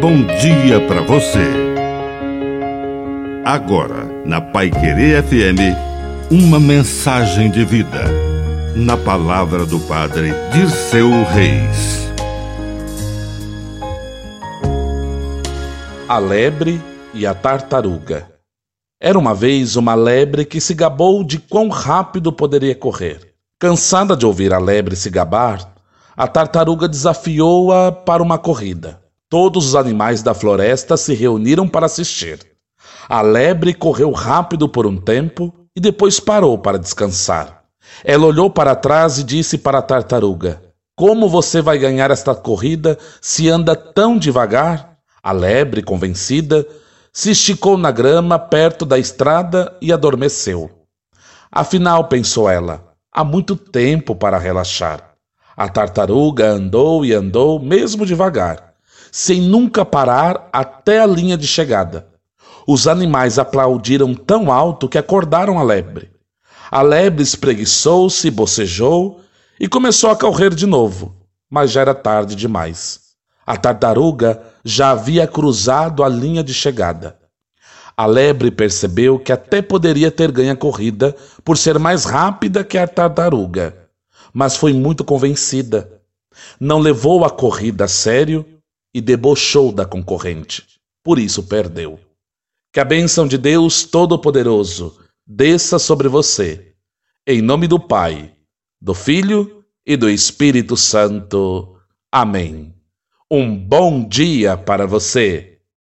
bom dia para você. Agora, na Pai Querer FM, uma mensagem de vida. Na palavra do Padre Dirceu Reis. A lebre e a tartaruga. Era uma vez uma lebre que se gabou de quão rápido poderia correr. Cansada de ouvir a lebre se gabar, a tartaruga desafiou-a para uma corrida. Todos os animais da floresta se reuniram para assistir. A lebre correu rápido por um tempo e depois parou para descansar. Ela olhou para trás e disse para a tartaruga: Como você vai ganhar esta corrida se anda tão devagar? A lebre, convencida, se esticou na grama perto da estrada e adormeceu. Afinal, pensou ela, há muito tempo para relaxar. A tartaruga andou e andou, mesmo devagar sem nunca parar até a linha de chegada. Os animais aplaudiram tão alto que acordaram a lebre. A lebre espreguiçou-se, bocejou e começou a correr de novo, mas já era tarde demais. A tartaruga já havia cruzado a linha de chegada. A lebre percebeu que até poderia ter ganho a corrida por ser mais rápida que a tartaruga, mas foi muito convencida. Não levou a corrida a sério e debochou da concorrente. Por isso perdeu. Que a bênção de Deus Todo-Poderoso desça sobre você. Em nome do Pai, do Filho e do Espírito Santo. Amém. Um bom dia para você.